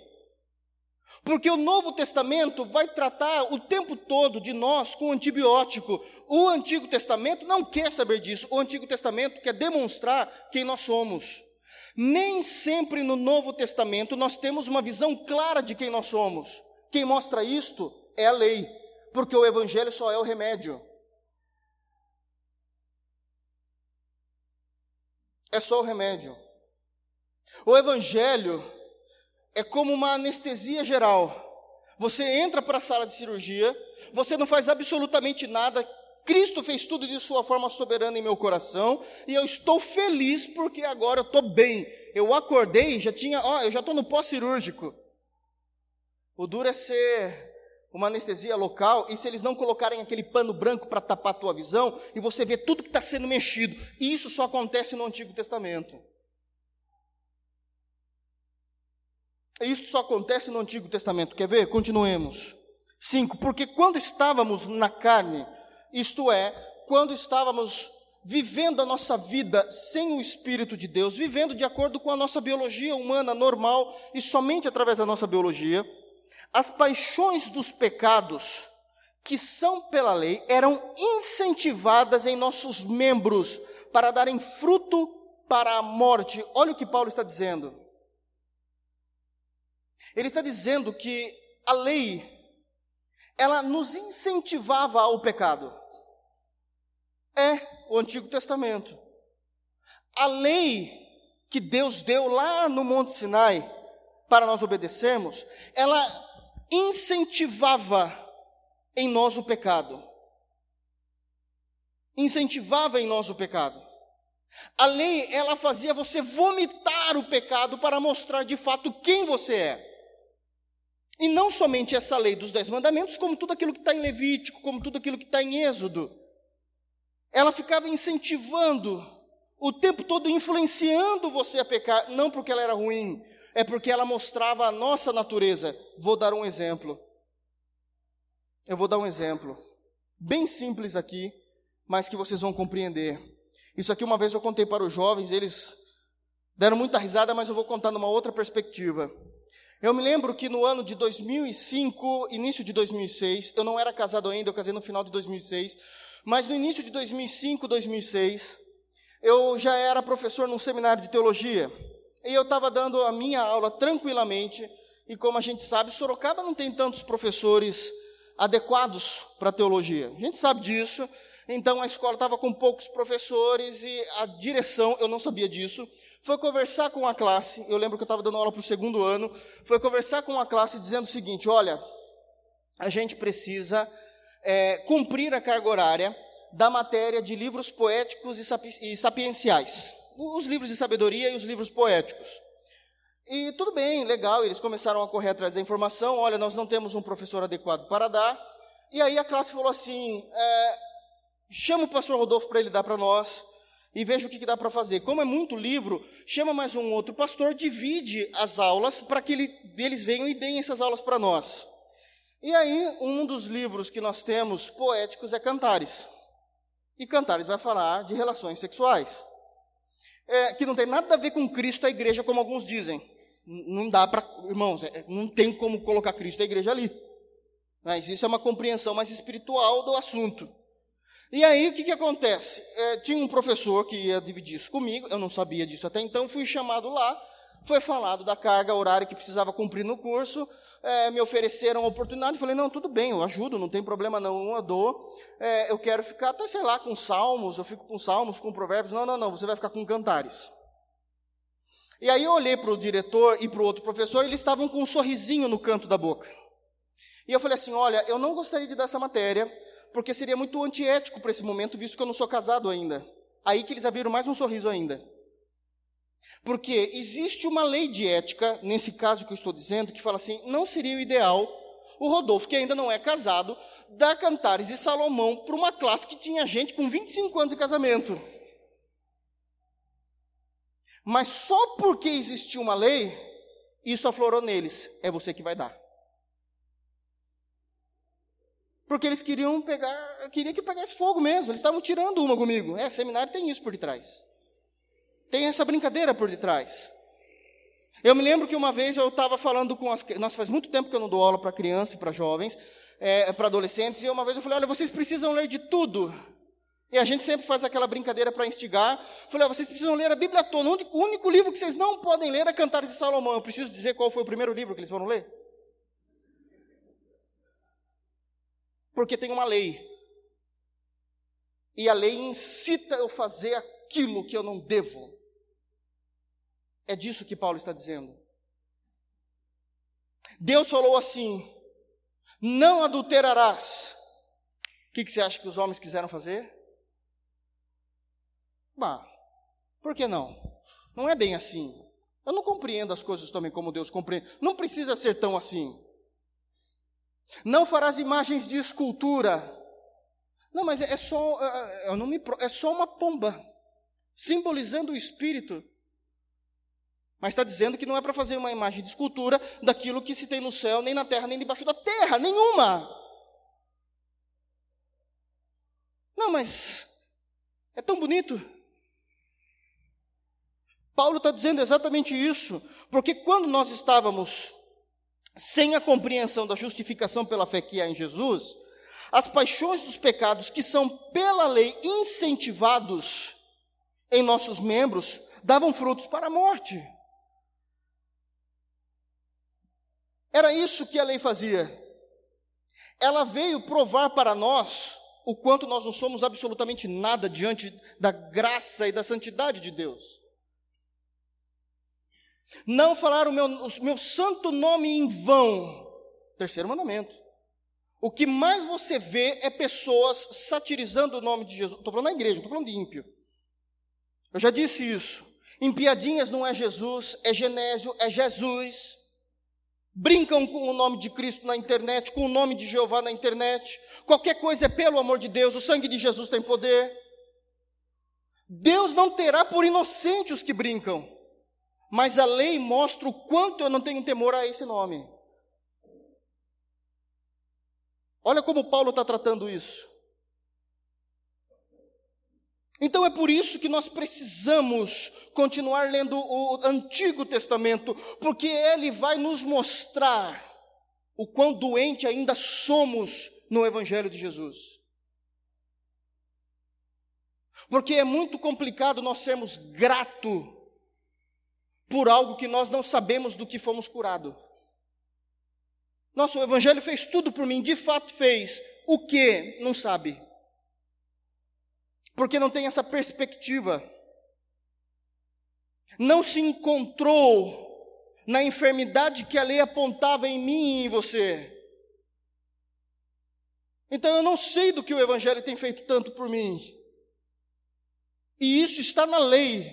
Porque o Novo Testamento vai tratar o tempo todo de nós com antibiótico. O Antigo Testamento não quer saber disso. O Antigo Testamento quer demonstrar quem nós somos. Nem sempre no Novo Testamento nós temos uma visão clara de quem nós somos. Quem mostra isto é a lei, porque o Evangelho só é o remédio. É só o remédio. O Evangelho é como uma anestesia geral. Você entra para a sala de cirurgia, você não faz absolutamente nada, Cristo fez tudo de sua forma soberana em meu coração, e eu estou feliz porque agora eu estou bem. Eu acordei, já tinha, ó, eu já estou no pós-cirúrgico. O duro é ser uma anestesia local, e se eles não colocarem aquele pano branco para tapar a tua visão, e você vê tudo que está sendo mexido, e isso só acontece no Antigo Testamento. Isso só acontece no Antigo Testamento. Quer ver? Continuemos. 5. Porque quando estávamos na carne, isto é, quando estávamos vivendo a nossa vida sem o Espírito de Deus, vivendo de acordo com a nossa biologia humana normal e somente através da nossa biologia, as paixões dos pecados que são pela lei eram incentivadas em nossos membros para darem fruto para a morte. Olha o que Paulo está dizendo. Ele está dizendo que a lei ela nos incentivava ao pecado. É o Antigo Testamento. A lei que Deus deu lá no Monte Sinai para nós obedecermos, ela incentivava em nós o pecado. Incentivava em nós o pecado. A lei, ela fazia você vomitar o pecado para mostrar de fato quem você é. E não somente essa lei dos dez mandamentos, como tudo aquilo que está em Levítico, como tudo aquilo que está em Êxodo. Ela ficava incentivando, o tempo todo influenciando você a pecar, não porque ela era ruim, é porque ela mostrava a nossa natureza. Vou dar um exemplo. Eu vou dar um exemplo. Bem simples aqui, mas que vocês vão compreender. Isso aqui uma vez eu contei para os jovens, eles deram muita risada, mas eu vou contar numa outra perspectiva. Eu me lembro que no ano de 2005, início de 2006, eu não era casado ainda, eu casei no final de 2006, mas no início de 2005, 2006, eu já era professor num seminário de teologia. E eu estava dando a minha aula tranquilamente, e como a gente sabe, Sorocaba não tem tantos professores adequados para teologia. A gente sabe disso. Então a escola estava com poucos professores e a direção, eu não sabia disso, foi conversar com a classe. Eu lembro que eu estava dando aula para o segundo ano. Foi conversar com a classe dizendo o seguinte: olha, a gente precisa é, cumprir a carga horária da matéria de livros poéticos e sapienciais os livros de sabedoria e os livros poéticos. E tudo bem, legal, eles começaram a correr atrás da informação. Olha, nós não temos um professor adequado para dar. E aí a classe falou assim: é, chama o pastor Rodolfo para ele dar para nós e veja o que, que dá para fazer. Como é muito livro, chama mais um outro pastor, divide as aulas para que ele, eles venham e deem essas aulas para nós. E aí, um dos livros que nós temos poéticos é Cantares. E Cantares vai falar de relações sexuais é, que não tem nada a ver com Cristo a igreja, como alguns dizem. Não dá para, irmãos, é, não tem como colocar Cristo a igreja ali. Mas isso é uma compreensão mais espiritual do assunto. E aí, o que, que acontece? É, tinha um professor que ia dividir isso comigo, eu não sabia disso até então, fui chamado lá, foi falado da carga horária que precisava cumprir no curso, é, me ofereceram a oportunidade, falei, não, tudo bem, eu ajudo, não tem problema não, eu dou, é, eu quero ficar até, sei lá, com salmos, eu fico com salmos, com provérbios, não, não, não, você vai ficar com cantares. E aí eu olhei para o diretor e para o outro professor, eles estavam com um sorrisinho no canto da boca. E eu falei assim: olha, eu não gostaria de dar essa matéria, porque seria muito antiético para esse momento, visto que eu não sou casado ainda. Aí que eles abriram mais um sorriso ainda. Porque existe uma lei de ética, nesse caso que eu estou dizendo, que fala assim: não seria o ideal o Rodolfo, que ainda não é casado, dar cantares de Salomão para uma classe que tinha gente com 25 anos de casamento. Mas só porque existiu uma lei, isso aflorou neles. É você que vai dar. Porque eles queriam pegar, queria que pegasse fogo mesmo, eles estavam tirando uma comigo. É, seminário tem isso por detrás. Tem essa brincadeira por detrás. Eu me lembro que uma vez eu estava falando com as nossa, faz muito tempo que eu não dou aula para crianças e para jovens, é, para adolescentes, e uma vez eu falei, olha, vocês precisam ler de tudo. E a gente sempre faz aquela brincadeira para instigar. Falei, vocês precisam ler a Bíblia toda. O único, livro que vocês não podem ler é Cantares de Salomão. Eu preciso dizer qual foi o primeiro livro que eles foram ler? Porque tem uma lei. E a lei incita eu fazer aquilo que eu não devo. É disso que Paulo está dizendo. Deus falou assim: não adulterarás. O que, que você acha que os homens quiseram fazer? Bah, por que não? Não é bem assim. Eu não compreendo as coisas também como Deus compreende. Não precisa ser tão assim. Não farás imagens de escultura. Não, mas é só, é, é, eu não me, é só uma pomba, simbolizando o espírito. Mas está dizendo que não é para fazer uma imagem de escultura daquilo que se tem no céu, nem na terra, nem debaixo da terra, nenhuma. Não, mas é tão bonito. Paulo está dizendo exatamente isso, porque quando nós estávamos sem a compreensão da justificação pela fé que há em Jesus, as paixões dos pecados que são pela lei incentivados em nossos membros davam frutos para a morte. Era isso que a lei fazia. Ela veio provar para nós o quanto nós não somos absolutamente nada diante da graça e da santidade de Deus. Não falar o meu, o meu santo nome em vão. Terceiro mandamento. O que mais você vê é pessoas satirizando o nome de Jesus. Estou falando na igreja, não estou falando de ímpio. Eu já disse isso. Em piadinhas não é Jesus, é Genésio, é Jesus. Brincam com o nome de Cristo na internet, com o nome de Jeová na internet. Qualquer coisa é pelo amor de Deus, o sangue de Jesus tem poder. Deus não terá por inocente os que brincam. Mas a lei mostra o quanto eu não tenho temor a esse nome. Olha como Paulo está tratando isso. Então é por isso que nós precisamos continuar lendo o Antigo Testamento, porque ele vai nos mostrar o quão doente ainda somos no Evangelho de Jesus. Porque é muito complicado nós sermos grato por algo que nós não sabemos do que fomos curados. Nosso Evangelho fez tudo por mim, de fato fez. O que? Não sabe. Porque não tem essa perspectiva. Não se encontrou na enfermidade que a lei apontava em mim e em você. Então eu não sei do que o Evangelho tem feito tanto por mim. E isso está na lei.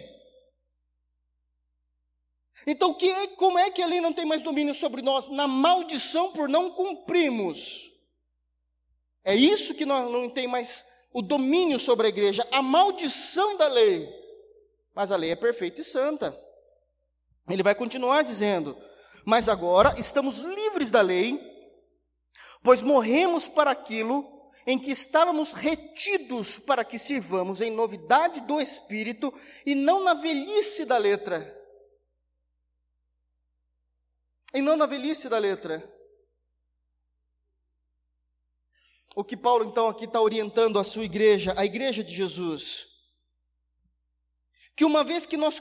Então, que, é, como é que a lei não tem mais domínio sobre nós? Na maldição por não cumprirmos. É isso que nós não tem mais o domínio sobre a igreja, a maldição da lei. Mas a lei é perfeita e santa. Ele vai continuar dizendo: Mas agora estamos livres da lei, pois morremos para aquilo em que estávamos retidos para que sirvamos em novidade do espírito e não na velhice da letra e não na velhice da letra. O que Paulo então aqui está orientando a sua igreja, a igreja de Jesus, que uma vez que nós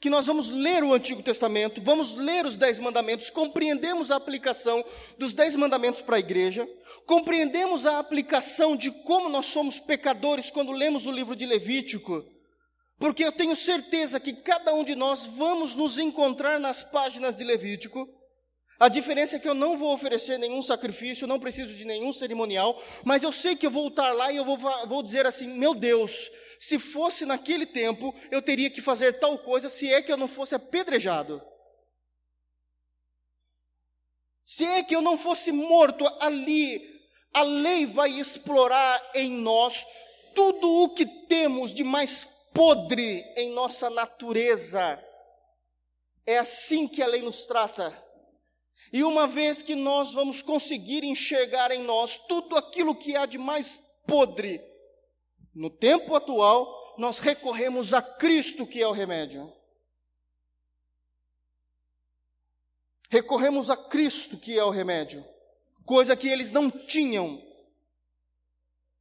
que nós vamos ler o Antigo Testamento, vamos ler os Dez Mandamentos, compreendemos a aplicação dos Dez Mandamentos para a igreja, compreendemos a aplicação de como nós somos pecadores quando lemos o livro de Levítico, porque eu tenho certeza que cada um de nós vamos nos encontrar nas páginas de Levítico, A diferença é que eu não vou oferecer nenhum sacrifício, não preciso de nenhum cerimonial, mas eu sei que eu vou estar lá e eu vou, vou dizer assim: meu Deus, se fosse naquele tempo, eu teria que fazer tal coisa, se é que eu não fosse apedrejado. Se é que eu não fosse morto ali, a lei vai explorar em nós tudo o que temos de mais podre em nossa natureza. É assim que a lei nos trata. E uma vez que nós vamos conseguir enxergar em nós tudo aquilo que há de mais podre, no tempo atual, nós recorremos a Cristo, que é o remédio. Recorremos a Cristo, que é o remédio, coisa que eles não tinham.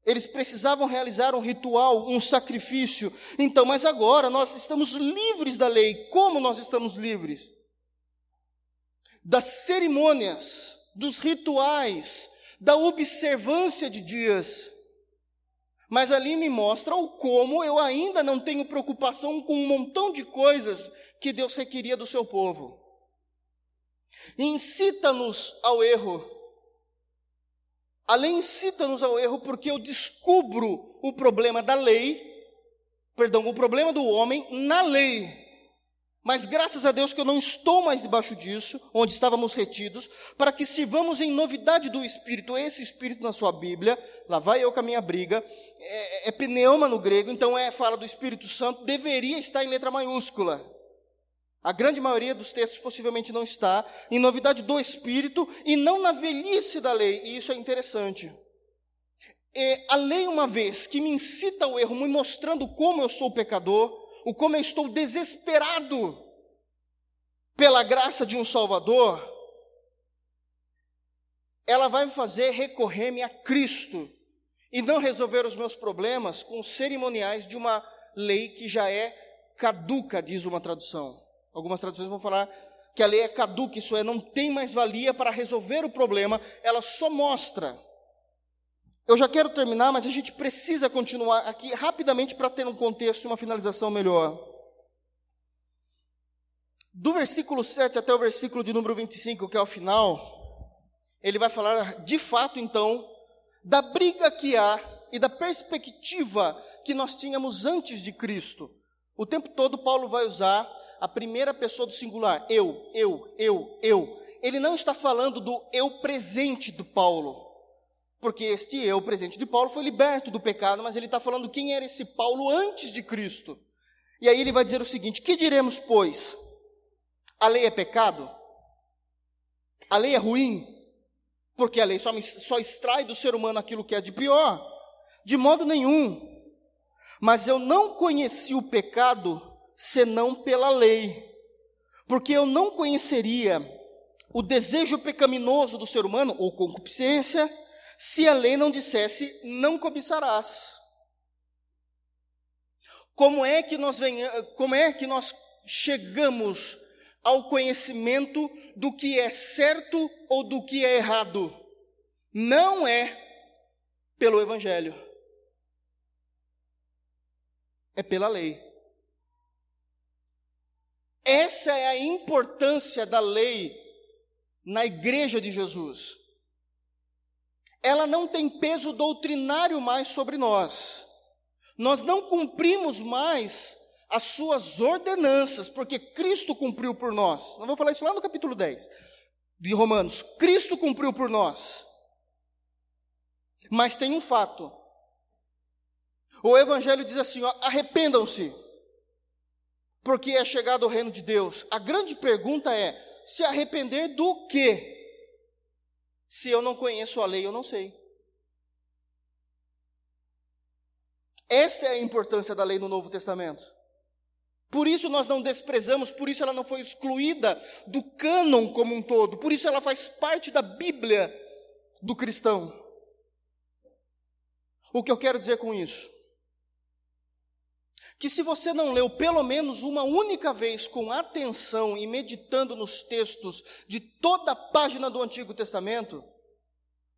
Eles precisavam realizar um ritual, um sacrifício. Então, mas agora nós estamos livres da lei. Como nós estamos livres? Das cerimônias, dos rituais, da observância de dias. Mas ali me mostra o como eu ainda não tenho preocupação com um montão de coisas que Deus requeria do seu povo. Incita-nos ao erro. Além incita-nos ao erro porque eu descubro o problema da lei, perdão, o problema do homem na lei. Mas graças a Deus que eu não estou mais debaixo disso, onde estávamos retidos, para que sirvamos em novidade do Espírito. Esse Espírito na sua Bíblia, lá vai eu com a minha briga, é, é pneuma no grego, então é fala do Espírito Santo, deveria estar em letra maiúscula. A grande maioria dos textos possivelmente não está em novidade do Espírito e não na velhice da lei, e isso é interessante. E a lei, uma vez que me incita ao erro, me mostrando como eu sou pecador, o como eu estou desesperado pela graça de um Salvador, ela vai me fazer recorrer-me a Cristo e não resolver os meus problemas com cerimoniais de uma lei que já é caduca, diz uma tradução. Algumas traduções vão falar que a lei é caduca, isso é, não tem mais valia para resolver o problema, ela só mostra. Eu já quero terminar, mas a gente precisa continuar aqui rapidamente para ter um contexto e uma finalização melhor. Do versículo 7 até o versículo de número 25, que é o final, ele vai falar de fato, então, da briga que há e da perspectiva que nós tínhamos antes de Cristo. O tempo todo, Paulo vai usar a primeira pessoa do singular, eu, eu, eu, eu. Ele não está falando do eu presente do Paulo, porque este eu presente de Paulo foi liberto do pecado, mas ele está falando quem era esse Paulo antes de Cristo. E aí ele vai dizer o seguinte: que diremos, pois? A lei é pecado? A lei é ruim? Porque a lei só, só extrai do ser humano aquilo que é de pior? De modo nenhum. Mas eu não conheci o pecado senão pela lei. Porque eu não conheceria o desejo pecaminoso do ser humano, ou concupiscência, se a lei não dissesse, não cobiçarás. Como é que nós venha, como é que nós chegamos ao conhecimento do que é certo ou do que é errado? Não é pelo evangelho. É pela lei. Essa é a importância da lei na igreja de Jesus. Ela não tem peso doutrinário mais sobre nós. Nós não cumprimos mais as suas ordenanças, porque Cristo cumpriu por nós. Nós vamos falar isso lá no capítulo 10 de Romanos. Cristo cumpriu por nós. Mas tem um fato. O Evangelho diz assim: arrependam-se porque é chegado o reino de Deus. A grande pergunta é: se arrepender do quê? Se eu não conheço a lei, eu não sei. Esta é a importância da lei no Novo Testamento. Por isso nós não desprezamos, por isso ela não foi excluída do cânon como um todo, por isso ela faz parte da Bíblia do cristão. O que eu quero dizer com isso? Que se você não leu pelo menos uma única vez com atenção e meditando nos textos de toda a página do Antigo Testamento,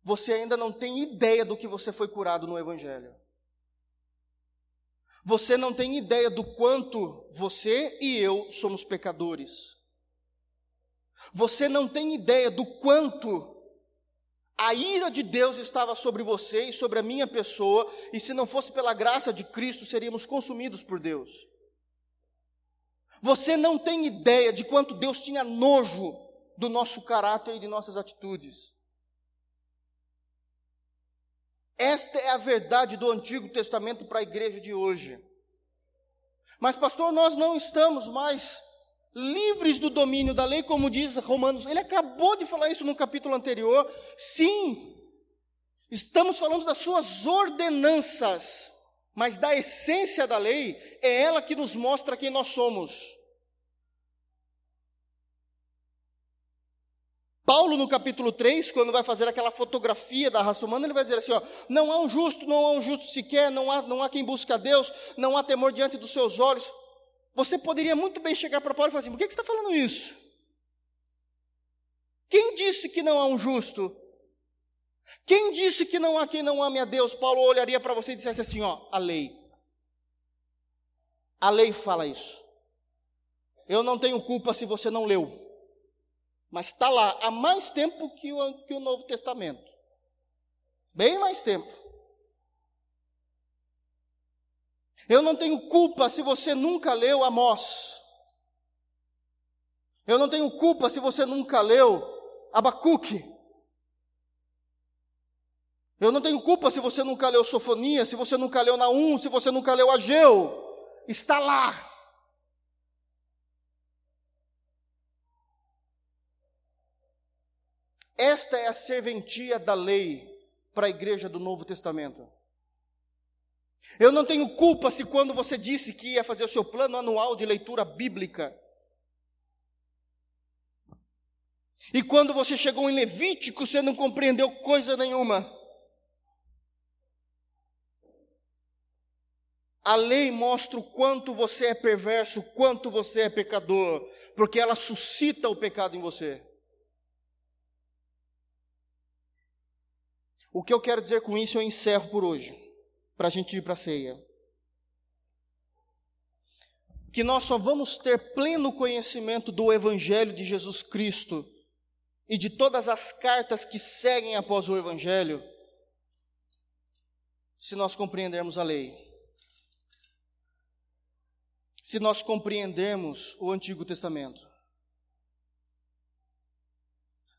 você ainda não tem ideia do que você foi curado no Evangelho. Você não tem ideia do quanto você e eu somos pecadores. Você não tem ideia do quanto a ira de Deus estava sobre você e sobre a minha pessoa, e se não fosse pela graça de Cristo, seríamos consumidos por Deus. Você não tem ideia de quanto Deus tinha nojo do nosso caráter e de nossas atitudes. Esta é a verdade do Antigo Testamento para a igreja de hoje. Mas, pastor, nós não estamos mais livres do domínio da lei, como diz Romanos. Ele acabou de falar isso no capítulo anterior. Sim, estamos falando das suas ordenanças, mas da essência da lei, é ela que nos mostra quem nós somos. Paulo, no capítulo 3, quando vai fazer aquela fotografia da raça humana, ele vai dizer assim: ó, não há um justo, não há um justo sequer, não há, não há quem busca a Deus, não há temor diante dos seus olhos. Você poderia muito bem chegar para Paulo e falar assim: por que, você está falando isso? Quem disse que não há um justo? Quem disse que não há quem não ame a Deus? Paulo olharia para você e dissesse assim: ó, a lei. A lei fala isso. Eu não tenho culpa se você não leu mas está lá há mais tempo que o, que o Novo Testamento bem mais tempo. Eu não tenho culpa se você nunca leu Amós. Eu não tenho culpa se você nunca leu Abacuque. Eu não tenho culpa se você nunca leu Sofonia, se você nunca leu Naum, se você nunca leu Ageu. Está lá. Esta é a serventia da lei para a igreja do Novo Testamento. Eu não tenho culpa se quando você disse que ia fazer o seu plano anual de leitura bíblica, e quando você chegou em Levítico, você não compreendeu coisa nenhuma. A lei mostra o quanto você é perverso, o quanto você é pecador, porque ela suscita o pecado em você. O que eu quero dizer com isso eu encerro por hoje, para a gente ir para a ceia. Que nós só vamos ter pleno conhecimento do Evangelho de Jesus Cristo e de todas as cartas que seguem após o Evangelho, se nós compreendermos a lei. Se nós compreendermos o Antigo Testamento.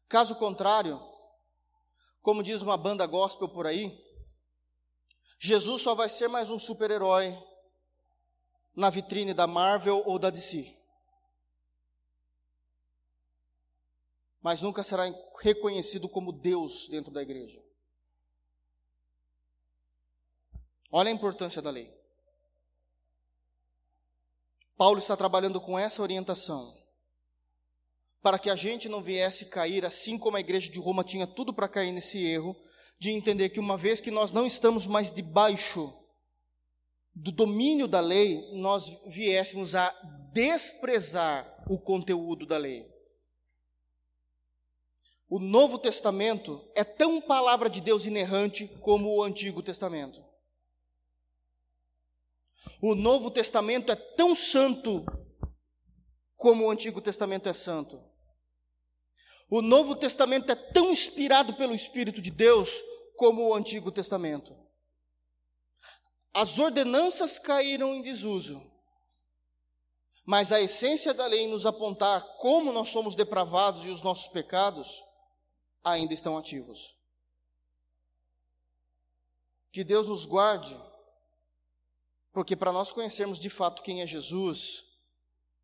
Caso contrário, como diz uma banda gospel por aí, Jesus só vai ser mais um super-herói na vitrine da Marvel ou da DC. Mas nunca será reconhecido como Deus dentro da igreja. Olha a importância da lei. Paulo está trabalhando com essa orientação para que a gente não viesse cair, assim como a igreja de Roma tinha tudo para cair nesse erro, de entender que uma vez que nós não estamos mais debaixo do domínio da lei, nós viéssemos a desprezar o conteúdo da lei. O Novo Testamento é tão palavra de Deus inerrante como o Antigo Testamento. O Novo Testamento é tão santo como o Antigo Testamento é santo. O Novo Testamento é tão inspirado pelo Espírito de Deus como o Antigo Testamento. As ordenanças caíram em desuso, mas a essência da lei nos apontar como nós somos depravados e os nossos pecados ainda estão ativos. Que Deus nos guarde, porque para nós conhecermos de fato quem é Jesus,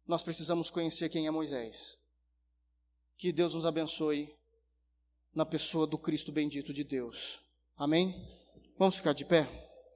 nós precisamos conhecer quem é Moisés. Que Deus nos abençoe na pessoa do Cristo bendito de Deus. Amém? Vamos ficar de pé?